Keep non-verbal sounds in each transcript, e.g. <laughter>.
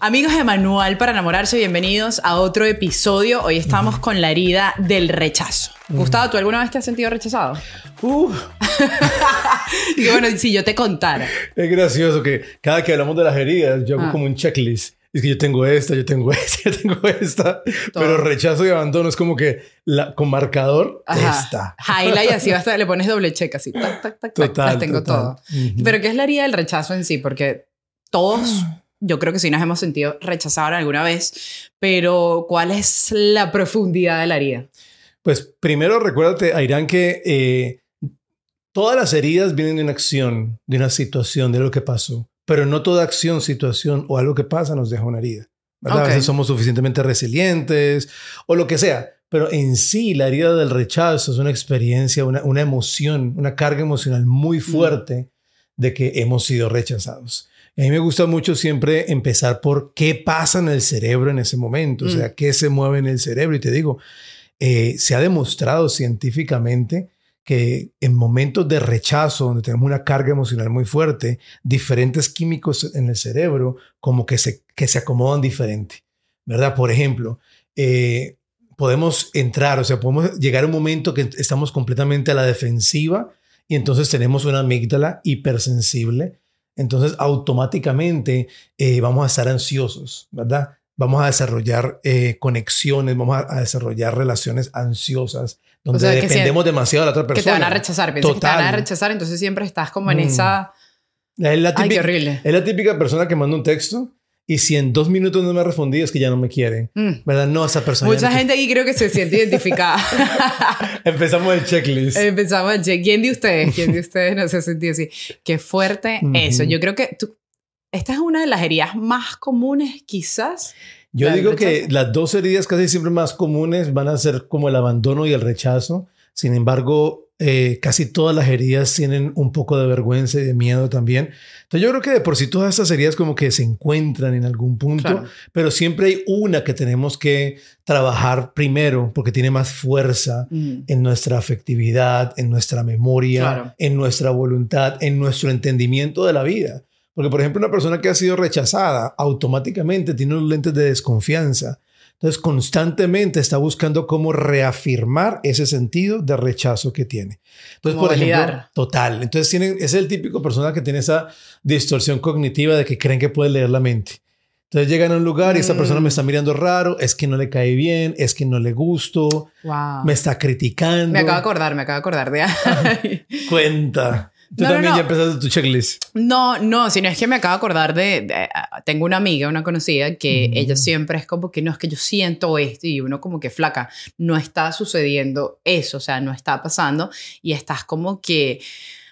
Amigos de Manual para enamorarse, bienvenidos a otro episodio. Hoy estamos con la herida del rechazo. Gustavo, ¿tú alguna vez te has sentido rechazado? Uh, <laughs> Y bueno, si yo te contara. es gracioso que cada que hablamos de las heridas, yo hago Ah. como un checklist. Es que yo tengo esta, yo tengo <laughs> esta, yo tengo esta. Todo. Pero rechazo y abandono es como que la, con marcador, Ajá. esta. Highlight así <laughs> basta, le pones doble check así. Tac, tac, tac, tac, Total, las tengo total. todo. Pero ¿qué es la herida del rechazo en sí? Porque todos, <gasps> yo creo que sí nos hemos sentido rechazados alguna vez, pero ¿cuál es la profundidad de la herida? Pues primero recuérdate, Airán, que eh, todas las heridas vienen de una acción, de una situación, de lo que pasó. Pero no toda acción, situación o algo que pasa nos deja una herida. ¿verdad? Ok. A veces somos suficientemente resilientes o lo que sea. Pero en sí, la herida del rechazo es una experiencia, una, una emoción, una carga emocional muy fuerte de que hemos sido rechazados. A mí me gusta mucho siempre empezar por qué pasa en el cerebro en ese momento, o sea, Mm. qué se mueve en el cerebro. Y te digo, eh, se ha demostrado científicamente que en momentos de rechazo, donde tenemos una carga emocional muy fuerte, diferentes químicos en el cerebro como que se, que se acomodan diferente, ¿verdad? Por ejemplo, eh, podemos entrar, o sea, podemos llegar a un momento que estamos completamente a la defensiva y entonces tenemos una amígdala hipersensible, entonces automáticamente eh, vamos a estar ansiosos, ¿verdad? Vamos a desarrollar eh, conexiones, vamos a, a desarrollar relaciones ansiosas, donde sea, que si- dependemos demasiado de la otra persona. Que te van a rechazar, piensas que te van a Total. rechazar, entonces siempre estás como en Mm. esa... Es la, Ay, qué típica, horrible. es la típica persona que manda un texto y si en dos minutos no me ha respondido es que ya no me quiere. Mm. ¿Verdad? No, esa persona. Mucha no gente aquí creo que se siente identificada. <laughs> Empezamos el checklist. Empezamos a che- ¿Quién de ustedes? <laughs> ¿Quién de ustedes no se sentía así? Qué fuerte Ujú. eso. Yo creo que tú- esta es una de las heridas más comunes, quizás. Yo digo que las dos heridas casi siempre más comunes van a ser como el abandono y el rechazo. Sin embargo, eh, casi todas las heridas tienen un poco de vergüenza y de miedo también. Entonces yo creo que de por sí todas estas heridas como que se encuentran en algún punto, Claro. pero siempre hay una que tenemos que trabajar primero porque tiene más fuerza Mm. en nuestra afectividad, en nuestra memoria, Claro. en nuestra voluntad, en nuestro entendimiento de la vida. Porque, por ejemplo, una persona que ha sido rechazada automáticamente tiene unos lentes de desconfianza. Entonces, constantemente está buscando cómo reafirmar ese sentido de rechazo que tiene. Entonces, por ejemplo, total. Entonces, tienen, es el típico persona que tiene esa distorsión cognitiva de que creen que puede leer la mente. Entonces llegan a un lugar y esta persona Mm. me está mirando raro, es que no le cae bien, es que no le gusto, Wow. me está criticando. Me acabo de acordar, me acabo de acordar de... <laughs> Cuenta. Tú No, no, también no. ya empezaste tu checklist. No, no, sino es que me acabo de acordar de, de- tengo una amiga, una conocida, que Mm. ella siempre es como que no, es que yo siento esto y uno como que flaca, no está sucediendo eso, o sea, no está pasando y estás como que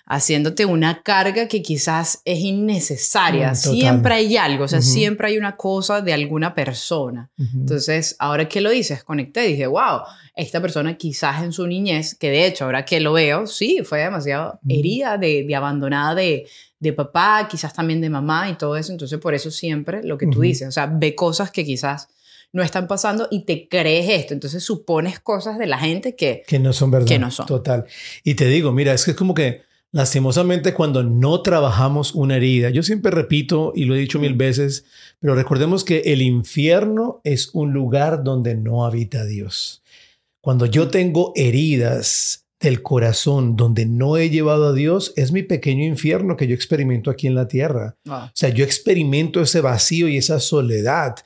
haciéndote una carga que quizás es innecesaria. Mm, total. siempre hay algo, o sea, siempre hay una cosa de alguna persona. Ujú. Entonces, ahora que lo dices, conecté dije, wow, esta persona quizás en su niñez, que de hecho ahora que lo veo, sí, fue demasiado Ujú. herida, de, de abandonada de, de papá, quizás también de mamá y todo eso. Entonces, por eso siempre lo que tú dices, o sea, ve cosas que quizás no están pasando y te crees esto. Entonces, supones cosas de la gente que... que no son verdad. Que no son. Total. Y te digo, mira, es que es como que lastimosamente cuando no trabajamos una herida, yo siempre repito y lo he dicho mil veces, pero recordemos que el infierno es un lugar donde no habita Dios. Cuando yo tengo heridas del corazón donde no he llevado a Dios, es mi pequeño infierno que yo experimento aquí en la tierra. wow, O sea, yo experimento ese vacío y esa soledad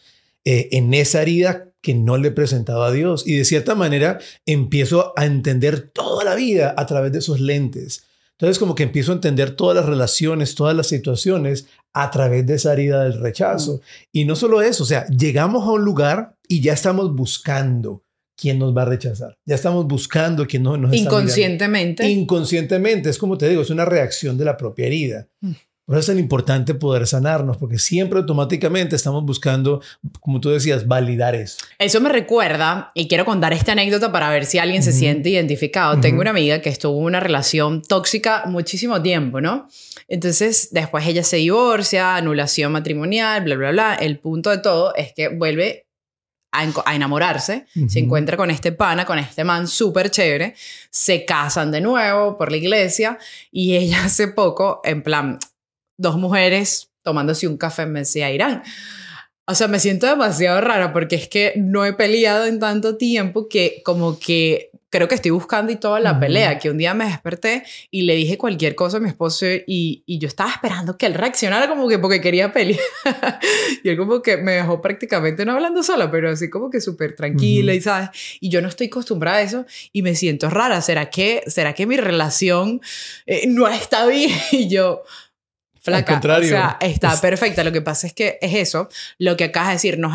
eh, en esa herida que no le he presentado a Dios. Y de cierta manera empiezo a entender toda la vida a través de esos lentes. Entonces como que empiezo a entender todas las relaciones, todas las situaciones a través de esa herida del rechazo. Y no solo eso, o sea, llegamos a un lugar y ya estamos buscando quién nos va a rechazar. Ya estamos buscando quién no, nos está inconscientemente. Inconscientemente, es como te digo, es una reacción de la propia herida. Mm. Por eso es tan importante poder sanarnos, porque siempre automáticamente estamos buscando, como tú decías, validar eso. Eso me recuerda, y quiero contar esta anécdota para ver si alguien se Ujú. siente identificado. Ujú. Tengo una amiga que estuvo en una relación tóxica muchísimo tiempo, ¿no? Entonces, después ella se divorcia, anulación matrimonial, bla, bla, bla. El punto de todo es que vuelve a, enco- a enamorarse, se encuentra con este pana, con este man súper chévere, se casan de nuevo por la iglesia y ella hace poco, en plan, dos mujeres tomándose un café me decía, Irán, O sea, me siento demasiado rara porque es que no he peleado en tanto tiempo que como que creo que estoy buscando y toda la pelea, que un día me desperté y le dije cualquier cosa a mi esposo y, y yo estaba esperando que él reaccionara como que porque quería pelear. <laughs> y él como que me dejó prácticamente no hablando sola, pero así como que súper tranquila y sabes. Y yo no estoy acostumbrada a eso y me siento rara. ¿Será que, será que mi relación eh, no está bien? <laughs> y yo Flaca, contrario, o sea, está perfecta. Lo que pasa es que es eso, lo que acabas de decir, nos,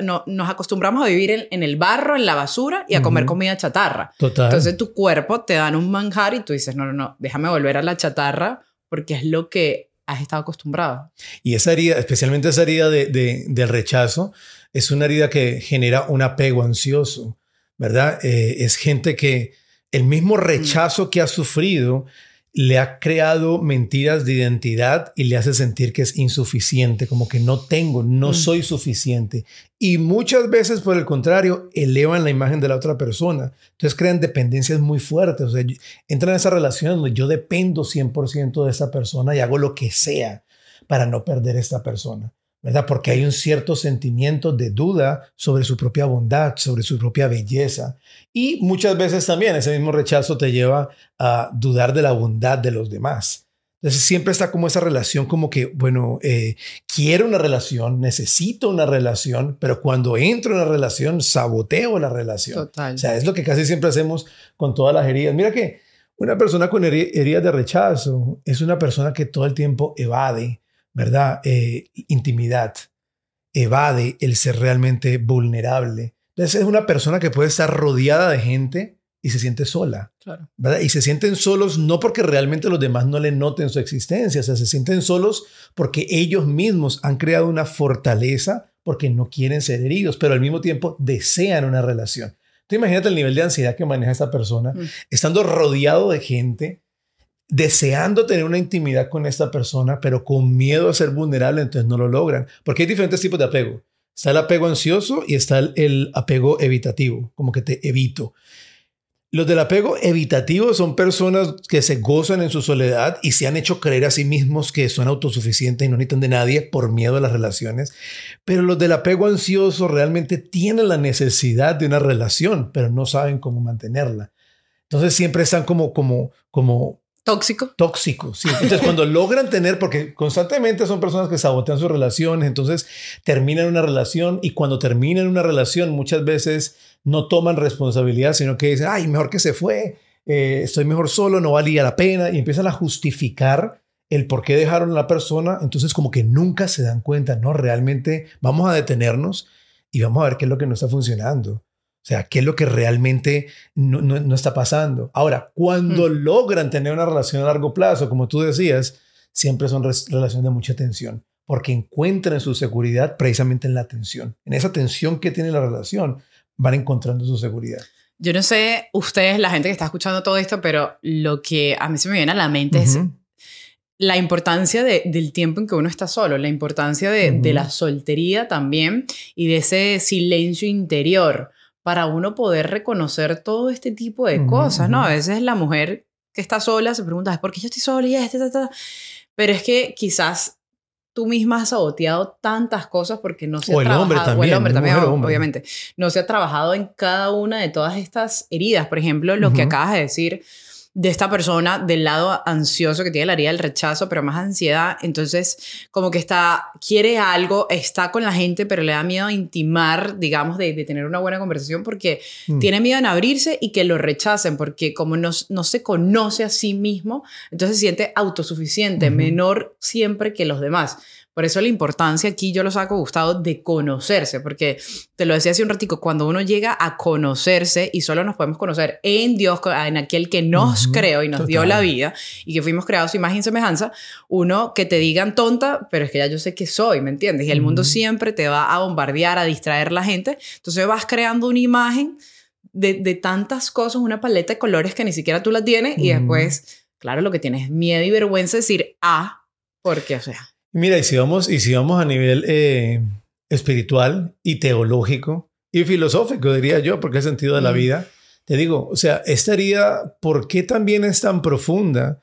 no, nos acostumbramos a vivir en, el barro, en la basura y a comer comida chatarra. Total. Entonces tu cuerpo te dan un manjar y tú dices, no, no, no, déjame volver a la chatarra porque es lo que has estado acostumbrado. Y esa herida, especialmente esa herida de, de, del rechazo, es una herida que genera un apego ansioso, ¿verdad? Eh, es gente que el mismo rechazo que ha sufrido le ha creado mentiras de identidad y le hace sentir que es insuficiente, como que no tengo, no mm. soy suficiente. Y muchas veces, por el contrario, elevan la imagen de la otra persona. Entonces crean dependencias muy fuertes. O sea, entran en esa relación donde yo dependo 100% de esa persona y hago lo que sea para no perder a esta persona. ¿Verdad? Porque hay un cierto sentimiento de duda sobre su propia bondad, sobre su propia belleza. Y muchas veces también ese mismo rechazo te lleva a dudar de la bondad de los demás. Entonces siempre está como esa relación como que, bueno, eh, quiero una relación, necesito una relación, pero cuando entro en la relación, saboteo la relación. Total. O sea, es lo que casi siempre hacemos con todas las heridas. Mira que una persona con heridas de rechazo es una persona que todo el tiempo evade, ¿verdad? Eh, intimidad, evade el ser realmente vulnerable. Entonces es una persona que puede estar rodeada de gente y se siente sola, ¿verdad? Y se sienten solos no porque realmente los demás no le noten su existencia, o sea, se sienten solos porque ellos mismos han creado una fortaleza porque no quieren ser heridos, pero al mismo tiempo desean una relación. Tú imagínate el nivel de ansiedad que maneja esta persona, mm. estando rodeado de gente deseando tener una intimidad con esta persona, pero con miedo a ser vulnerable, entonces no lo logran. Porque hay diferentes tipos de apego. Está el apego ansioso y está el, apego evitativo, como que te evito. Los del apego evitativo son personas que se gozan en su soledad y se han hecho creer a sí mismos que son autosuficientes y no necesitan de nadie por miedo a las relaciones. Pero los del apego ansioso realmente tienen la necesidad de una relación, pero no saben cómo mantenerla. Entonces siempre están como, como, como Tóxico. Tóxico, sí. Entonces, cuando logran tener, porque constantemente son personas que sabotean sus relaciones, entonces terminan una relación y cuando terminan una relación muchas veces no toman responsabilidad, sino que dicen, ay, mejor que se fue, eh, estoy mejor solo, no valía la pena, y empiezan a justificar el por qué dejaron a la persona, entonces como que nunca se dan cuenta, ¿no? Realmente vamos a detenernos y vamos a ver qué es lo que no está funcionando. O sea, ¿qué es lo que realmente no, está pasando? Ahora, cuando mm. logran tener una relación a largo plazo, como tú decías, siempre son relaciones de mucha tensión, porque encuentran su seguridad precisamente en la tensión. En esa tensión que tiene la relación, van encontrando su seguridad. Yo no sé, ustedes, la gente que está escuchando todo esto, pero lo que a mí se me viene a la mente es la importancia del tiempo en que uno está solo, la importancia de, de la soltería también y de ese silencio interior para uno poder reconocer todo este tipo de cosas, ¿no? A veces la mujer que está sola se pregunta, ¿por qué yo estoy sola y este, Pero es que quizás tú misma has saboteado tantas cosas porque no se ha trabajado, hombre también, o el hombre también, obviamente, no se ha trabajado en cada una de todas estas heridas. Por ejemplo, lo que acabas de decir de esta persona del lado ansioso que tiene la herida del rechazo, pero más ansiedad. Entonces, como que está, quiere algo, está con la gente, pero le da miedo a intimar, digamos, de, tener una buena conversación porque mm. tiene miedo en abrirse y que lo rechacen, porque como no, no, se conoce a sí mismo, entonces se siente autosuficiente, menor siempre que los demás. Por eso la importancia aquí yo lo saco, Gustavo, de conocerse, porque te lo decía hace un ratico, cuando uno llega a conocerse y solo nos podemos conocer en Dios, en aquel que nos creó y nos dio la vida y que fuimos creados imagen y semejanza, uno que te digan tonta, pero es que ya yo sé que soy, ¿me entiendes? Y el mundo siempre te va a bombardear, a distraer la gente, entonces vas creando una imagen de, de tantas cosas, una paleta de colores que ni siquiera tú la tienes y después, claro, lo que tienes es miedo y vergüenza de decir, ah, porque, o sea, Mira, y si vamos, y si vamos a nivel eh, espiritual y teológico y filosófico, diría yo, porque es el sentido de la vida, te digo, o sea, esta herida, ¿por qué también es tan profunda?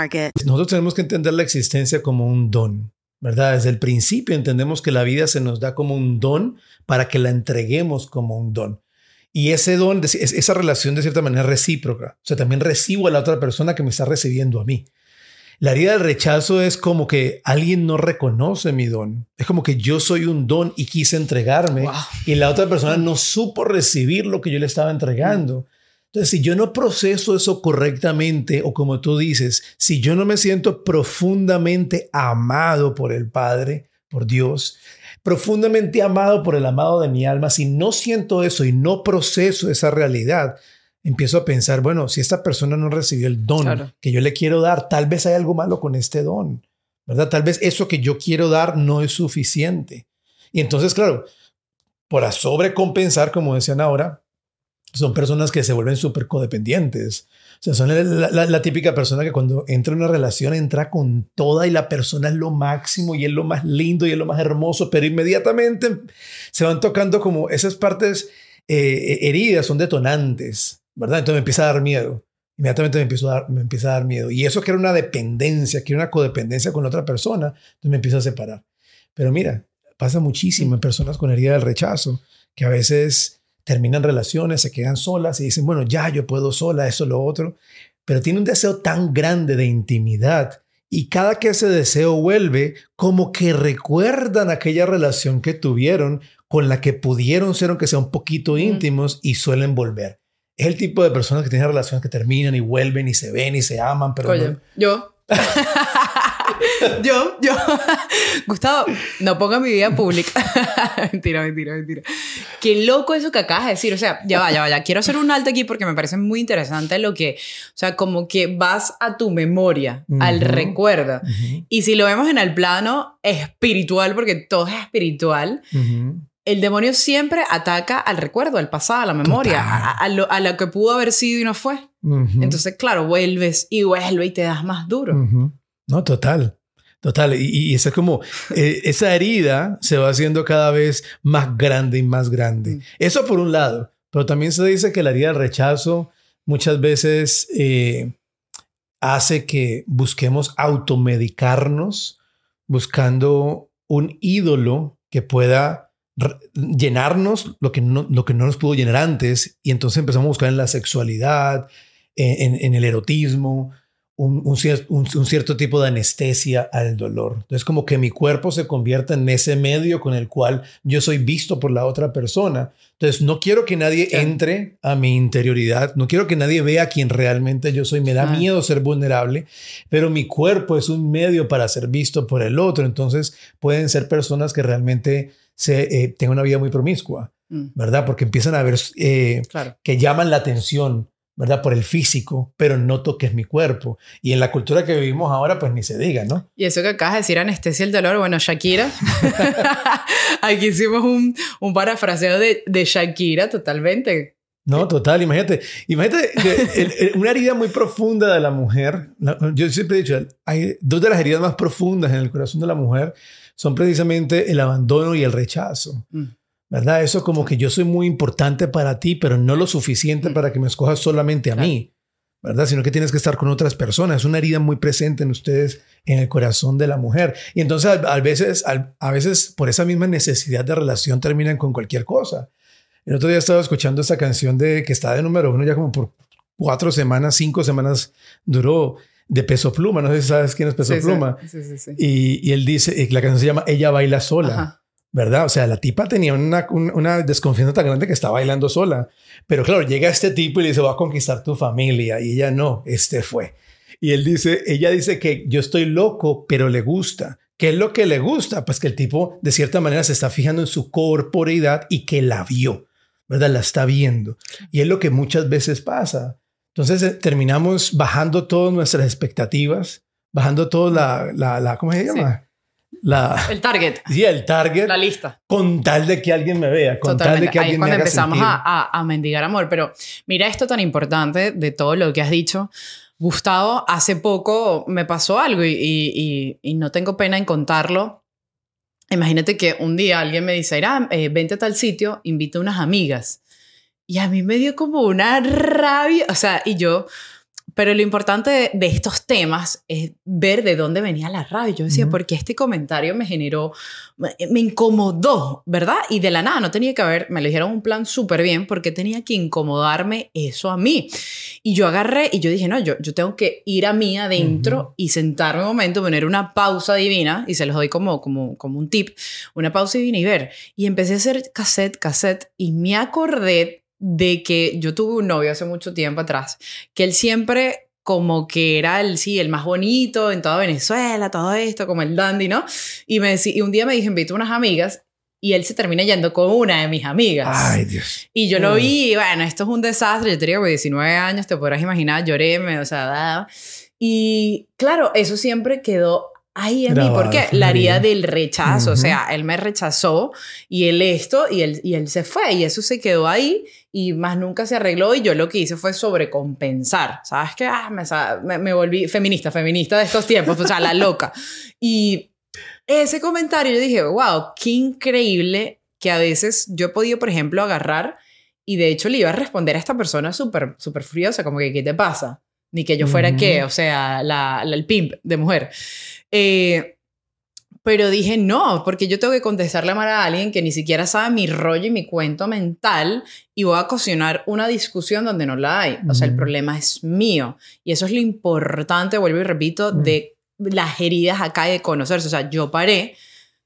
Nosotros tenemos que entender la existencia como un don, ¿verdad? Desde el principio entendemos que la vida se nos da como un don para que la entreguemos como un don. Y ese don, esa relación de cierta manera recíproca. O sea, también recibo a la otra persona que me está recibiendo a mí. La herida del rechazo es como que alguien no reconoce mi don. Es como que yo soy un don y quise entregarme y la otra persona no supo recibir lo que yo le estaba entregando. Entonces, si yo no proceso eso correctamente, o como tú dices, si yo no me siento profundamente amado por el Padre, por Dios, profundamente amado por el amado de mi alma, si no siento eso y no proceso esa realidad, empiezo a pensar, bueno, si esta persona no recibió el don que yo le quiero dar, tal vez hay algo malo con este don, ¿verdad? Tal vez eso que yo quiero dar no es suficiente. Y entonces, claro, por sobrecompensar, como decían ahora, son personas que se vuelven súper codependientes. O sea, son la, típica persona que cuando entra en una relación entra con toda y la persona es lo máximo y es lo más lindo y es lo más hermoso, pero inmediatamente se van tocando como esas partes eh, heridas, son detonantes, ¿verdad? Entonces me empieza a dar miedo. Inmediatamente me, empiezo a dar, me empieza a dar miedo. Y eso que era una dependencia, que era una codependencia con otra persona, entonces me empiezo a separar. Pero mira, pasa muchísimo en personas con herida del rechazo, que a veces terminan relaciones, se quedan solas y dicen, bueno, ya yo puedo sola, eso, lo otro, pero tiene un deseo tan grande de intimidad y cada que ese deseo vuelve, como que recuerdan aquella relación que tuvieron con la que pudieron ser, aunque sea un poquito íntimos, y suelen volver. Es el tipo de personas que tienen relaciones que terminan y vuelven y se ven y se aman, pero... Oye, yo. <laughs> <laughs> yo, yo. <laughs> Gustavo, no ponga mi vida pública. <laughs> mentira, mentira, mentira. Qué loco eso que acabas de decir. O sea, ya vaya, vaya. Quiero hacer un alto aquí porque me parece muy interesante lo que, o sea, como que vas a tu memoria, al recuerdo. Y si lo vemos en el plano espiritual, porque todo es espiritual, el demonio siempre ataca al recuerdo, al pasado, a la memoria, a, lo, a, lo, que pudo haber sido y no fue. Entonces, claro, vuelves y vuelves y te das más duro. No, total. Total, y, y es como eh, esa herida se va haciendo cada vez más grande y más grande. Mm. Eso por un lado, pero también se dice que la herida del rechazo muchas veces eh, hace que busquemos automedicarnos buscando un ídolo que pueda llenarnos lo que, no, lo que no nos pudo llenar antes y entonces empezamos a buscar en la sexualidad, en el erotismo, un, cierto tipo de anestesia al dolor. Entonces, como que mi cuerpo se convierta en ese medio con el cual yo soy visto por la otra persona. Entonces, no quiero que nadie entre a mi interioridad, no quiero que nadie vea quién realmente yo soy. Me da miedo ser vulnerable, pero mi cuerpo es un medio para ser visto por el otro. Entonces, pueden ser personas que realmente se, eh, tengan una vida muy promiscua, mm. ¿verdad? Porque empiezan a ver eh, que llaman la atención ¿verdad? Por el físico, pero no toques mi cuerpo. Y en la cultura que vivimos ahora, pues ni se diga, ¿no? Y eso que acabas de decir, anestesia el dolor, bueno, Shakira. <laughs> Aquí hicimos un, un parafraseo de, de Shakira totalmente. No, total, imagínate, imagínate una herida muy profunda de la mujer. Yo siempre he dicho, hay dos de las heridas más profundas en el corazón de la mujer son precisamente el abandono y el rechazo. Mm. ¿Verdad? Eso como que yo soy muy importante para ti, pero no lo suficiente mm. para que me escojas solamente a mí, ¿verdad? Sino que tienes que estar con otras personas. Es una herida muy presente en ustedes, en el corazón de la mujer. Y entonces a, veces, a, veces por esa misma necesidad de relación terminan con cualquier cosa. El otro día estaba escuchando esta canción de que está de número uno ya como por cuatro semanas, cinco semanas duró de Peso Pluma. No sé si sabes quién es Peso Pluma. Sí, sí, y, y, él dice, la canción se llama Ella baila sola. ¿Verdad? O sea, la tipa tenía una, una, desconfianza tan grande que estaba bailando sola. Pero claro, llega este tipo y le dice, voy a conquistar tu familia. Y ella no, este fue. Y él dice, ella dice que yo estoy loco, pero le gusta. ¿Qué es lo que le gusta? Pues que el tipo de cierta manera se está fijando en su corporeidad y que la vio, ¿verdad? La está viendo. Y es lo que muchas veces pasa. Entonces eh, terminamos bajando todas nuestras expectativas, bajando toda la, la, ¿cómo se llama? La, el target. <laughs> Sí, el target. La lista. Con tal de que alguien me vea, con tal de que Ahí alguien cuando me haga empezamos a, a, a mendigar amor. Pero mira esto tan importante de todo lo que has dicho. Gustavo, hace poco me pasó algo y, y, y, y no tengo pena en contarlo. Imagínate que un día alguien me dice, Irán, eh, vente a tal sitio, invita a unas amigas. Y a mí me dio como una rabia, o sea, y yo, pero lo importante de, de, estos temas es ver de dónde venía la rabia. Yo decía, uh -huh. porque este comentario me generó, me, me, incomodó, ¿verdad? Y de la nada, no tenía que haber, me lo dijeron un plan súper bien, porque tenía que incomodarme eso a mí. Y yo agarré y yo dije, no, yo, yo tengo que ir a mí adentro uh -huh. y sentarme un momento, poner una pausa divina, y se los doy como, como, como un tip, una pausa divina y ver. Y empecé a hacer cassette, cassette, y me acordé de que yo tuve un novio hace mucho tiempo atrás, que él siempre como que era el, sí, el más bonito en toda Venezuela, todo esto, como el dandy, ¿no? Y, me decía, y un día me dije, invito a unas amigas y él se termina yendo con una de mis amigas. Ay, Dios. Y yo lo vi, y bueno, esto es un desastre. Yo tenía 19 años, te podrás imaginar, lloré, me, o sea, y claro, eso siempre quedó en Grabado, mí, porque la herida del rechazo, uh -huh. o sea, él me rechazó y él esto, y él, y él se fue, y eso se quedó ahí, y más nunca se arregló, y yo lo que hice fue sobrecompensar, ¿sabes qué? Ah, me, me, volví feminista, feminista de estos tiempos, o sea, la loca. <laughs> Y ese comentario yo dije, wow, qué increíble que a veces yo he podido, por ejemplo, agarrar, y de hecho le iba a responder a esta persona súper, súper furiosa, como que, ¿qué te pasa? Ni que yo fuera, uh -huh. ¿qué? O sea, la, la, el pimp de mujer. Eh, pero dije, no, porque yo tengo que contestarle mal a alguien que ni siquiera sabe mi rollo y mi cuento mental y voy a ocasionar una discusión donde no la hay. O sea, el problema es mío. Y eso es lo importante, vuelvo y repito, de las heridas acá y de conocerse. O sea, yo paré.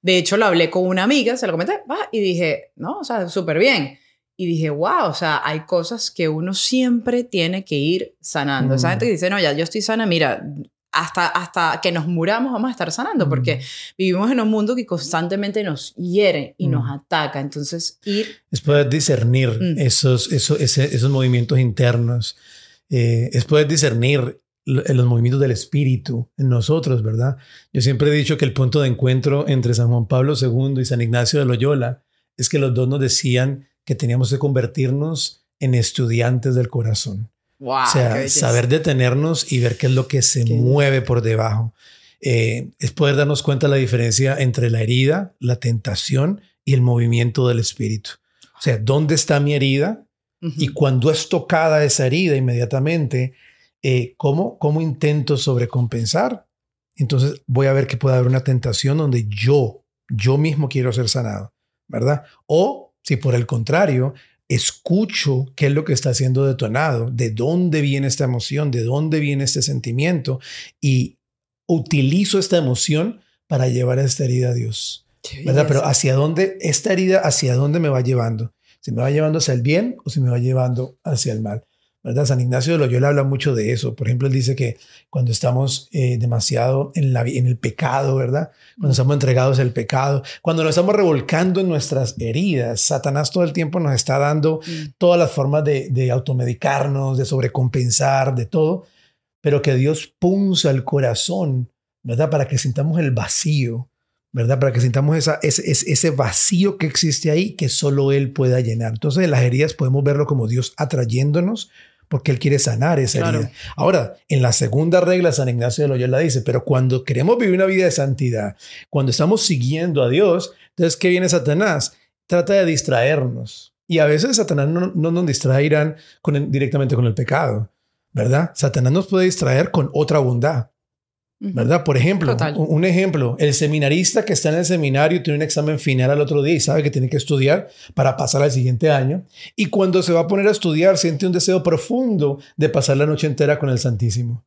De hecho, lo hablé con una amiga, se lo comenté, va, y dije, no, o sea, súper bien. Y dije, wow, o sea, hay cosas que uno siempre tiene que ir sanando. Mm. Esa gente que dice, no, ya yo estoy sana, mira, hasta, hasta que nos muramos vamos a estar sanando, porque vivimos en un mundo que constantemente nos hiere y mm. nos ataca. Entonces, ir... Es poder discernir mm. esos, esos, ese, esos movimientos internos, eh, es poder discernir los movimientos del espíritu en nosotros, ¿verdad? Yo siempre he dicho que el punto de encuentro entre San Juan Pablo II y San Ignacio de Loyola es que los dos nos decían que teníamos que convertirnos en estudiantes del corazón. Wow, o sea, saber detenernos y ver qué es lo que se qué mueve por debajo. Eh, es poder darnos cuenta de la diferencia entre la herida, la tentación y el movimiento del espíritu. O sea, ¿dónde está mi herida? Uh -huh. Y cuando es tocada esa herida inmediatamente, eh, ¿cómo, ¿cómo intento sobrecompensar? Entonces voy a ver que puede haber una tentación donde yo, yo mismo quiero ser sanado, ¿verdad? O si por el contrario, escucho qué es lo que está siendo detonado, de dónde viene esta emoción, de dónde viene este sentimiento y utilizo esta emoción para llevar esta herida a Dios. ¿Verdad? Pero hacia dónde, esta herida, hacia dónde me va llevando. Si me va llevando hacia el bien o si me va llevando hacia el mal. ¿Verdad? San Ignacio de Loyola habla mucho de eso. Por ejemplo, él dice que cuando estamos eh, demasiado en, la, en el pecado, ¿verdad? Cuando estamos entregados al pecado, cuando nos estamos revolcando en nuestras heridas, Satanás todo el tiempo nos está dando todas las formas de, de automedicarnos, de sobrecompensar, de todo, pero que Dios punza el corazón, ¿verdad? Para que sintamos el vacío, ¿verdad? Para que sintamos esa, ese, ese vacío que existe ahí que solo Él pueda llenar. Entonces, en las heridas podemos verlo como Dios atrayéndonos porque Él quiere sanar esa claro. herida. Ahora, en la segunda regla, San Ignacio de Loyola dice, pero cuando queremos vivir una vida de santidad, cuando estamos siguiendo a Dios, entonces, ¿qué viene Satanás? Trata de distraernos. Y a veces Satanás no, no nos distraerán con el, directamente con el pecado, ¿verdad? Satanás nos puede distraer con otra bondad. ¿Verdad? Por ejemplo, Total. un ejemplo, el seminarista que está en el seminario tiene un examen final al otro día y sabe que tiene que estudiar para pasar al siguiente año. Y cuando se va a poner a estudiar, siente un deseo profundo de pasar la noche entera con el Santísimo.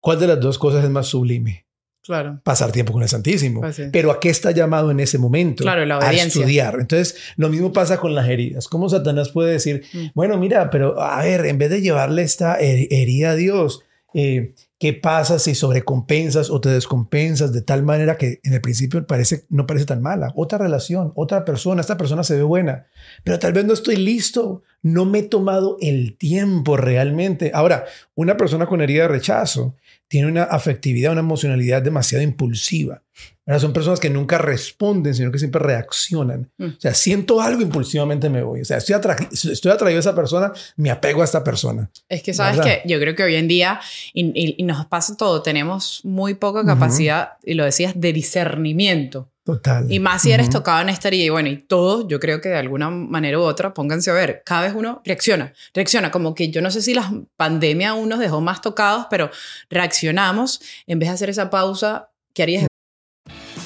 ¿Cuál de las dos cosas es más sublime? Claro. Pasar tiempo con el Santísimo. Pues sí. Pero ¿a qué está llamado en ese momento? Claro, la a estudiar. Entonces, lo mismo pasa con las heridas. ¿Cómo Satanás puede decir, mm. bueno, mira, pero a ver, en vez de llevarle esta herida a Dios, eh, ¿Qué pasa si sobrecompensas o te descompensas de tal manera que en el principio parece, no parece tan mala? Otra relación, otra persona, esta persona se ve buena, pero tal vez no estoy listo, no me he tomado el tiempo realmente. Ahora, una persona con herida de rechazo tiene una afectividad, una emocionalidad demasiado impulsiva. Son personas que nunca responden, sino que siempre reaccionan. Mm. O sea, siento algo impulsivamente me voy. O sea, estoy, estoy atraído a esa persona, me apego a esta persona. Es que sabes que yo creo que hoy en día, nos pasa todo, tenemos muy poca capacidad, y lo decías, de discernimiento. Total. Y más si eres tocado en esta herida. Y bueno, y todos, yo creo que de alguna manera u otra, pónganse a ver, cada vez uno reacciona, reacciona. Como que yo no sé si la pandemia aún nos dejó más tocados, pero reaccionamos en vez de hacer esa pausa. ¿Qué harías?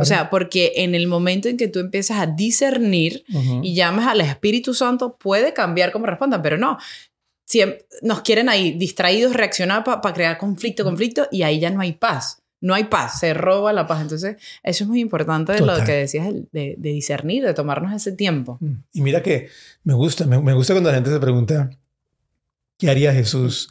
O sea, porque en el momento en que tú empiezas a discernir y llamas al Espíritu Santo, puede cambiar cómo respondan, pero no. Siempre nos quieren ahí distraídos, reaccionar para crear conflicto, conflicto, y ahí ya no hay paz. No hay paz, se roba la paz. Entonces, eso es muy importante de lo que decías de, discernir, de tomarnos ese tiempo. Mm. Y mira que me gusta, me, me gusta cuando la gente se pregunta, ¿qué haría Jesús?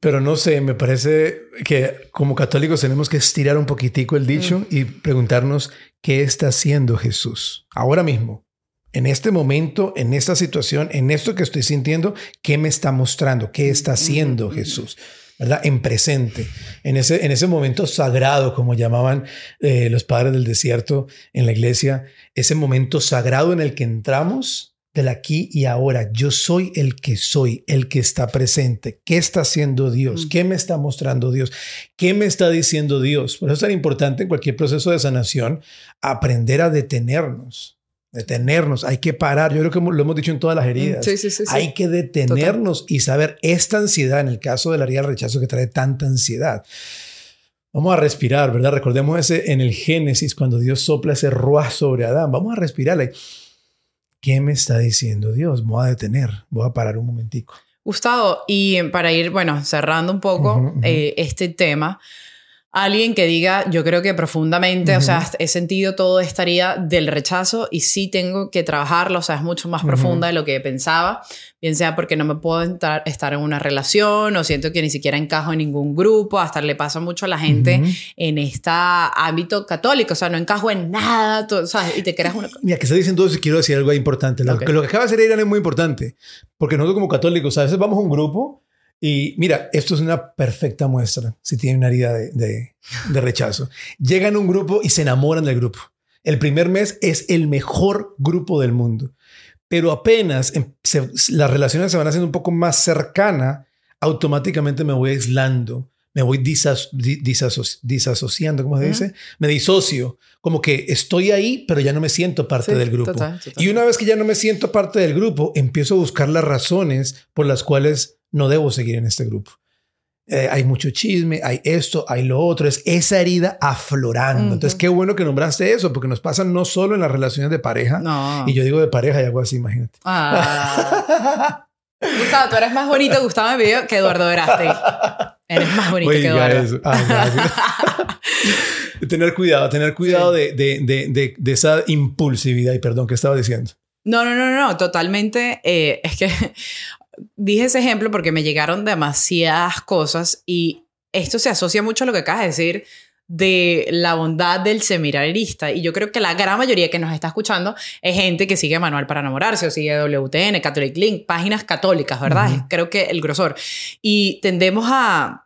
Pero no sé, me parece que como católicos tenemos que estirar un poquitico el dicho mm. y preguntarnos qué está haciendo Jesús ahora mismo, en este momento, en esta situación, en esto que estoy sintiendo, qué me está mostrando, qué está haciendo Jesús. ¿verdad? En presente, en ese, en ese momento sagrado, como llamaban eh, los padres del desierto en la iglesia, ese momento sagrado en el que entramos del aquí y ahora. Yo soy el que soy, el que está presente. ¿Qué está haciendo Dios? Mm. ¿Qué me está mostrando Dios? ¿Qué me está diciendo Dios? Por eso es tan importante en cualquier proceso de sanación aprender a detenernos. Detenernos, hay que parar. Yo creo que lo hemos dicho en todas las heridas. Sí, sí, sí, hay que detenernos y saber esta ansiedad, en el caso de la herida del rechazo que trae tanta ansiedad. Vamos a respirar, ¿verdad? Recordemos ese en el Génesis, cuando Dios sopla ese ruah sobre Adán. Vamos a respirarle. ¿Qué me está diciendo Dios? Voy a detener, voy a parar un momentico. Gustavo, y para ir, bueno, cerrando un poco eh, este tema, alguien que diga, yo creo que profundamente, o sea, he sentido todo estaría del rechazo y sí tengo que trabajarlo, o sea, es mucho más profunda de lo que pensaba, bien sea porque no me puedo entrar, estar en una relación o siento que ni siquiera encajo en ningún grupo, hasta le pasa mucho a la gente en este ámbito católico, o sea, no encajo en nada, todo, ¿sabes? Y te creas una... Mira, que está diciendo eso, quiero decir algo importante. Lo, que, lo que acaba de hacer Irán es muy importante, porque nosotros como católicos a veces vamos a un grupo y mira, esto es una perfecta muestra si tienen una herida de, de, rechazo. Llegan a un grupo y se enamoran del grupo. El primer mes es el mejor grupo del mundo. Pero apenas em, las relaciones se van haciendo un poco más cercana, automáticamente me voy aislando, me voy disasociando, ¿cómo se dice? Me disocio, como que estoy ahí, pero ya no me siento parte del grupo. Y una vez que ya no me siento parte del grupo, empiezo a buscar las razones por las cuales no debo seguir en este grupo. Eh, hay mucho chisme, hay esto, hay lo otro, es esa herida aflorando. Entonces, qué bueno que nombraste eso, porque nos pasa no solo en las relaciones de pareja, y yo digo de pareja y algo así, imagínate. Ah. Gustavo, tú eres más bonito, Gustavo me pidió que Eduardo Veraste. Eres más bonito que Eduardo. Ah, <laughs> tener cuidado, tener cuidado de, de, de, de, esa impulsividad. Y perdón, ¿qué estaba diciendo? No, no, no, no, totalmente. Eh, es que dije ese ejemplo porque me llegaron demasiadas cosas y esto se asocia mucho a lo que acabas de decir de la bondad del seminarista. Y yo creo que la gran mayoría que nos está escuchando es gente que sigue Manual para enamorarse o sigue WTN, Catholic Link, páginas católicas, ¿verdad? Creo que el grosor. Y tendemos a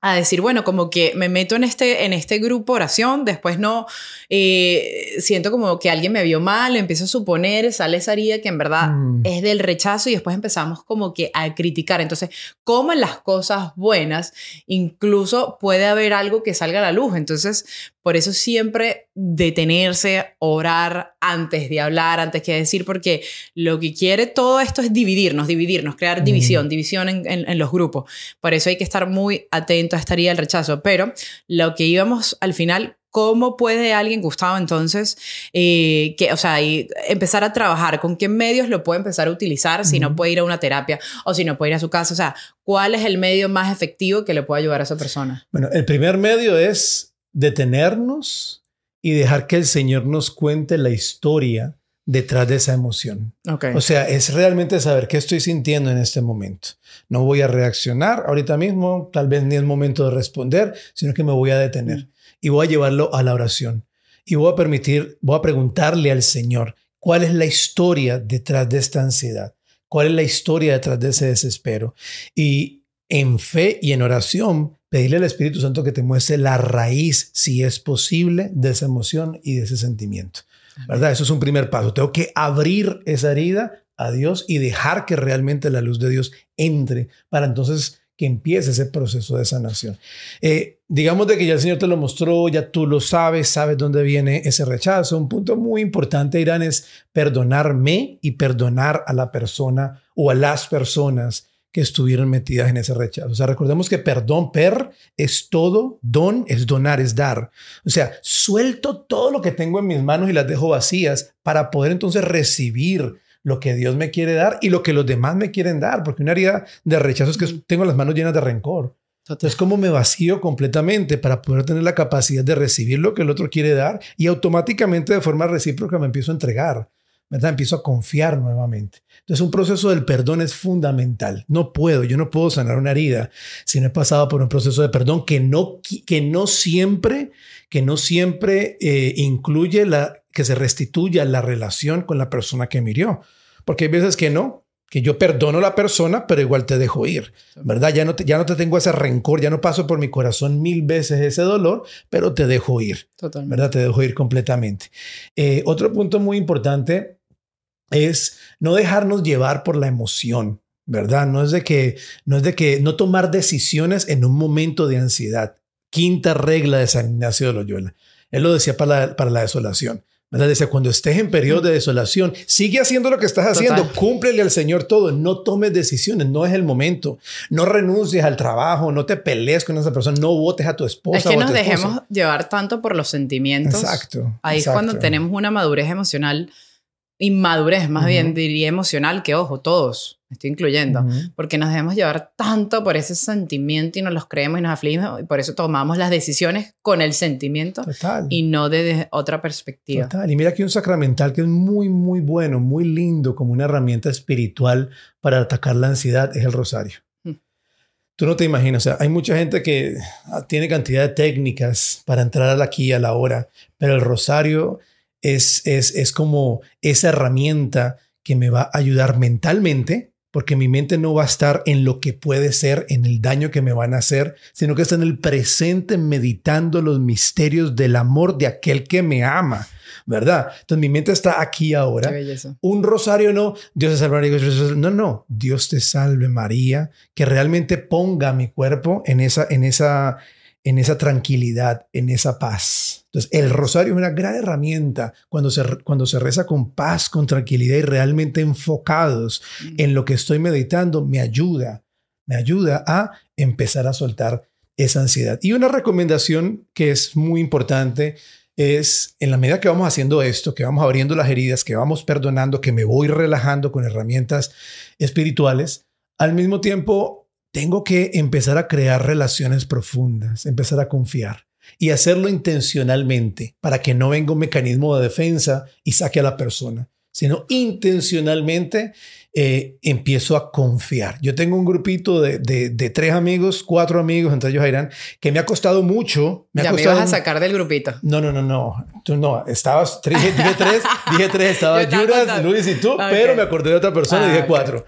a decir, bueno, como que me meto en este, en este grupo oración, después no, eh, siento como que alguien me vio mal, empiezo a suponer, sale esa herida que en verdad mm. es del rechazo y después empezamos como que a criticar. Entonces, como en las cosas buenas, incluso puede haber algo que salga a la luz. Entonces, Por eso siempre detenerse, orar antes de hablar, antes que decir, porque lo que quiere todo esto es dividirnos, dividirnos, crear división, división en, en, los grupos. Por eso hay que estar muy atento a esta herida del rechazo. Pero lo que íbamos al final ¿Cómo puede alguien, Gustavo, entonces, eh, que, o sea, y empezar a trabajar? ¿Con qué medios lo puede empezar a utilizar si no puede ir a una terapia o si no puede ir a su casa? O sea, ¿cuál es el medio más efectivo que le puede ayudar a esa persona? Bueno, el primer medio es detenernos y dejar que el Señor nos cuente la historia detrás de esa emoción. Okay. O sea, es realmente saber qué estoy sintiendo en este momento. No voy a reaccionar ahorita mismo, tal vez ni es momento de responder, sino que me voy a detener y voy a llevarlo a la oración. Y voy a permitir, voy a preguntarle al Señor, ¿cuál es la historia detrás de esta ansiedad? ¿Cuál es la historia detrás de ese desespero? Y en fe y en oración, pedirle al Espíritu Santo que te muestre la raíz, si es posible, de esa emoción y de ese sentimiento. ¿Verdad? Eso es un primer paso. Tengo que abrir esa herida a Dios y dejar que realmente la luz de Dios entre para entonces que empiece ese proceso de sanación. Eh, digamos de que ya el Señor te lo mostró, ya tú lo sabes, sabes dónde viene ese rechazo. Un punto muy importante, Irán, es perdonarme y perdonar a la persona o a las personas que estuvieron metidas en ese rechazo. O sea, recordemos que perdón, per, es todo, don es donar, es dar. O sea, suelto todo lo que tengo en mis manos y las dejo vacías para poder entonces recibir lo que Dios me quiere dar y lo que los demás me quieren dar, porque una herida de rechazo es que tengo las manos llenas de rencor. Entonces, como me vacío completamente para poder tener la capacidad de recibir lo que el otro quiere dar y automáticamente de forma recíproca me empiezo a entregar, ¿verdad? Empiezo a confiar nuevamente. Entonces, un proceso del perdón es fundamental. No puedo, yo no puedo sanar una herida si no he pasado por un proceso de perdón que no, que no siempre, que no siempre eh, incluye la, que se restituya la relación con la persona que murió. Porque hay veces que no, que yo perdono a la persona, pero igual te dejo ir, ¿verdad? Ya no te, ya no te tengo ese rencor, ya no paso por mi corazón mil veces ese dolor, pero te dejo ir, Totalmente. ¿verdad? Te dejo ir completamente. Eh, otro punto muy importante es no dejarnos llevar por la emoción, ¿verdad? No es de que, no es de que no tomar decisiones en un momento de ansiedad. Quinta regla de San Ignacio de Loyola. Él lo decía para la, para la desolación. ¿verdad? Dice, cuando estés en periodo de desolación, sigue haciendo lo que estás haciendo, Total. cúmplele al Señor todo, no tomes decisiones, no es el momento, no renuncies al trabajo, no te pelees con esa persona, no votes a tu esposa. Es que o a nos dejemos llevar tanto por los sentimientos. Exacto. Ahí exacto. es cuando tenemos una madurez emocional, inmadurez más uh -huh. bien diría emocional, que ojo, todos, me estoy incluyendo, uh -huh. porque nos dejemos llevar tanto por ese sentimiento y nos los creemos y nos afligimos y por eso tomamos las decisiones con el sentimiento Total. y no desde otra perspectiva. Total. Y mira aquí un sacramental que es muy, muy bueno, muy lindo como una herramienta espiritual para atacar la ansiedad, es el rosario. Mm. Tú no te imaginas, o sea, hay mucha gente que ah, tiene cantidad de técnicas para entrar aquí a la hora, pero el rosario es, es, es como esa herramienta que me va a ayudar mentalmente, porque mi mente no va a estar en lo que puede ser, en el daño que me van a hacer, sino que está en el presente meditando los misterios del amor de aquel que me ama, ¿verdad? Entonces mi mente está aquí ahora. Un rosario no, Dios te salve María, no, no, Dios te salve María, que realmente ponga mi cuerpo en esa, en esa, en esa tranquilidad, en esa paz. Entonces, el rosario es una gran herramienta cuando se, cuando se reza con paz, con tranquilidad y realmente enfocados mm. en lo que estoy meditando, me ayuda, me ayuda a empezar a soltar esa ansiedad. Y una recomendación que es muy importante es, en la medida que vamos haciendo esto, que vamos abriendo las heridas, que vamos perdonando, que me voy relajando con herramientas espirituales, al mismo tiempo tengo que empezar a crear relaciones profundas, empezar a confiar y hacerlo intencionalmente para que no venga un mecanismo de defensa y saque a la persona, sino intencionalmente eh, empiezo a confiar. Yo tengo un grupito de, de, de, tres amigos, cuatro amigos, entre ellos Irán, que me ha costado mucho. Me ya ha costado me ibas a sacar del grupito. No, no, no, no. Tú no. Estabas, dije, dije tres, <laughs> dije tres, estaba Juras, Luis y tú, okay. pero me acordé de otra persona ah, y dije okay. cuatro.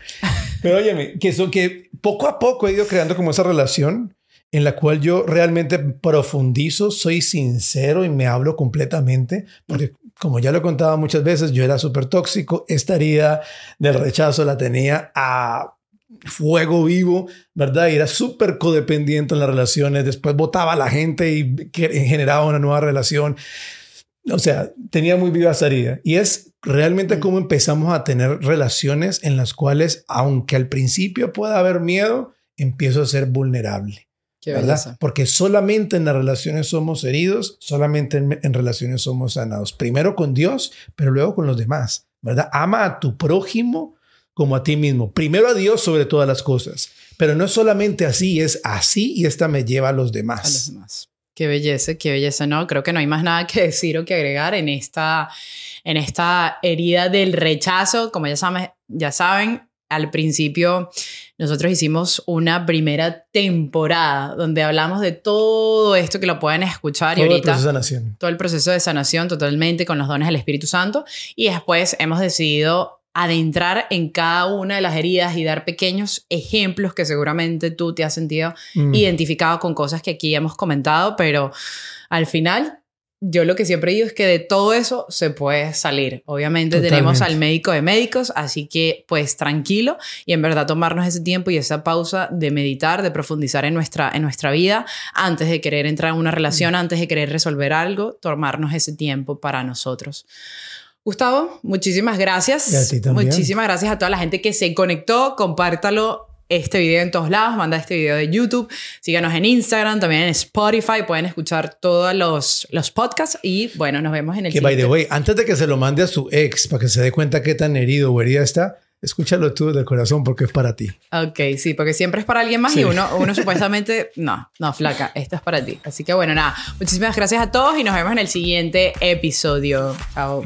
Pero óyeme, que son que poco a poco he ido creando como esa relación en la cual yo realmente profundizo, soy sincero y me hablo completamente, porque como ya lo he contado muchas veces, yo era súper tóxico, esta herida del rechazo la tenía a fuego vivo, ¿verdad? Y era súper codependiente en las relaciones. Después votaba a la gente y generaba una nueva relación. O sea, tenía muy viva salida. Y es realmente mm. como empezamos a tener relaciones en las cuales, aunque al principio pueda haber miedo, empiezo a ser vulnerable. ¿verdad? Porque solamente en las relaciones somos heridos, solamente en, relaciones somos sanados. Primero con Dios, pero luego con los demás, ¿verdad? Ama a tu prójimo como a ti mismo. Primero a Dios sobre todas las cosas. Pero no es solamente así, es así y esta me lleva a los demás. A los demás. Qué belleza, qué belleza, ¿no? Creo que no hay más nada que <laughs> decir o que agregar en esta, en esta herida del rechazo. Como ya saben, ya saben, al principio nosotros hicimos una primera temporada donde hablamos de todo esto que lo pueden escuchar todo y ahorita el proceso de sanación. todo el proceso de sanación totalmente con los dones del Espíritu Santo y después hemos decidido adentrar en cada una de las heridas y dar pequeños ejemplos que seguramente tú te has sentido mm. identificado con cosas que aquí hemos comentado, pero al final yo lo que siempre digo es que de todo eso se puede salir. Obviamente tenemos al médico de médicos, así que pues tranquilo y en verdad tomarnos ese tiempo y esa pausa de meditar, de profundizar en nuestra, en nuestra vida antes de querer entrar en una relación, mm. antes de querer resolver algo, tomarnos ese tiempo para nosotros. Gustavo, muchísimas gracias. Muchísimas gracias a toda la gente que se conectó. Compártalo este video en todos lados, manda este video de YouTube, síganos en Instagram, también en Spotify, pueden escuchar todos los, los podcasts y bueno, nos vemos en el Que by the way, antes de que se lo mande a su ex para que se dé cuenta qué tan herido o herida está, escúchalo tú del corazón porque es para ti. Ok, sí, porque siempre es para alguien más y uno, uno supuestamente, <laughs> no, no, flaca, esto es para ti. Así que bueno, nada, muchísimas gracias a todos y nos vemos en el siguiente episodio. Chao.